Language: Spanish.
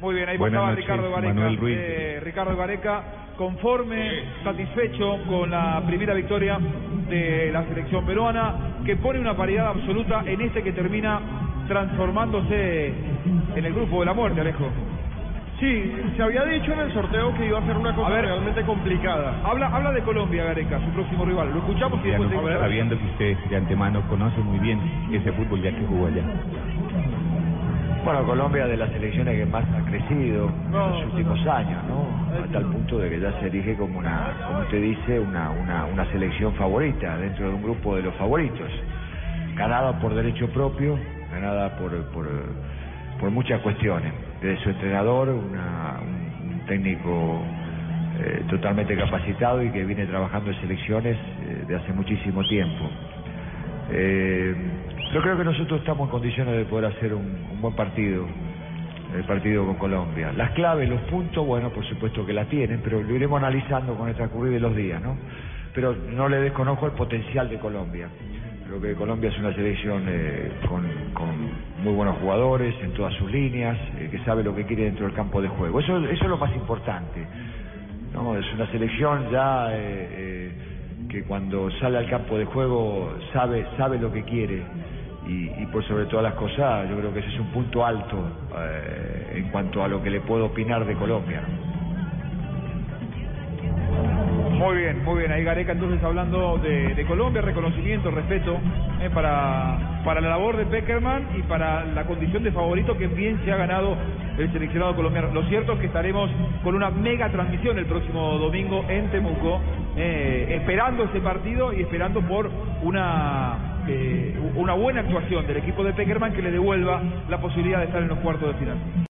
Muy bien, ahí Buenas pasaba noches, Ricardo Gareca. Manuel Ruiz. Eh, Ricardo Gareca, conforme, satisfecho con la primera victoria de la selección peruana, que pone una paridad absoluta en este que termina transformándose en el grupo de la muerte, Alejo. Sí, se había dicho en el sorteo que iba a ser una cosa ver. realmente complicada. Habla, habla de Colombia, Gareca, su próximo rival. Lo escuchamos y Ya después no- seguimos. sabiendo que usted de antemano conoce muy bien ese fútbol ya que jugó allá. Bueno, Colombia de las selecciones que más ha crecido en los últimos años, ¿no? A tal punto de que ya se erige como una, como usted dice, una, una, una selección favorita dentro de un grupo de los favoritos. Ganada por derecho propio, ganada por, por, por muchas cuestiones. Desde su entrenador, una- un, un técnico eh, totalmente capacitado y que viene trabajando en selecciones eh, de hace muchísimo tiempo. Eh, yo creo que nosotros estamos en condiciones de poder hacer un, un buen partido, el partido con Colombia. Las claves, los puntos, bueno, por supuesto que la tienen, pero lo iremos analizando con el transcurrir de los días, ¿no? Pero no le desconozco el potencial de Colombia. Creo que Colombia es una selección eh, con, con muy buenos jugadores en todas sus líneas, eh, que sabe lo que quiere dentro del campo de juego. Eso, eso es lo más importante. No, es una selección ya eh, eh, que cuando sale al campo de juego sabe sabe lo que quiere y, y por sobre todas las cosas yo creo que ese es un punto alto eh, en cuanto a lo que le puedo opinar de Colombia. Muy bien, muy bien. Ahí Gareca entonces hablando de, de Colombia, reconocimiento, respeto eh, para, para la labor de Peckerman y para la condición de favorito que bien se ha ganado el seleccionado colombiano. Lo cierto es que estaremos con una mega transmisión el próximo domingo en Temuco, eh, esperando ese partido y esperando por una, eh, una buena actuación del equipo de Peckerman que le devuelva la posibilidad de estar en los cuartos de final.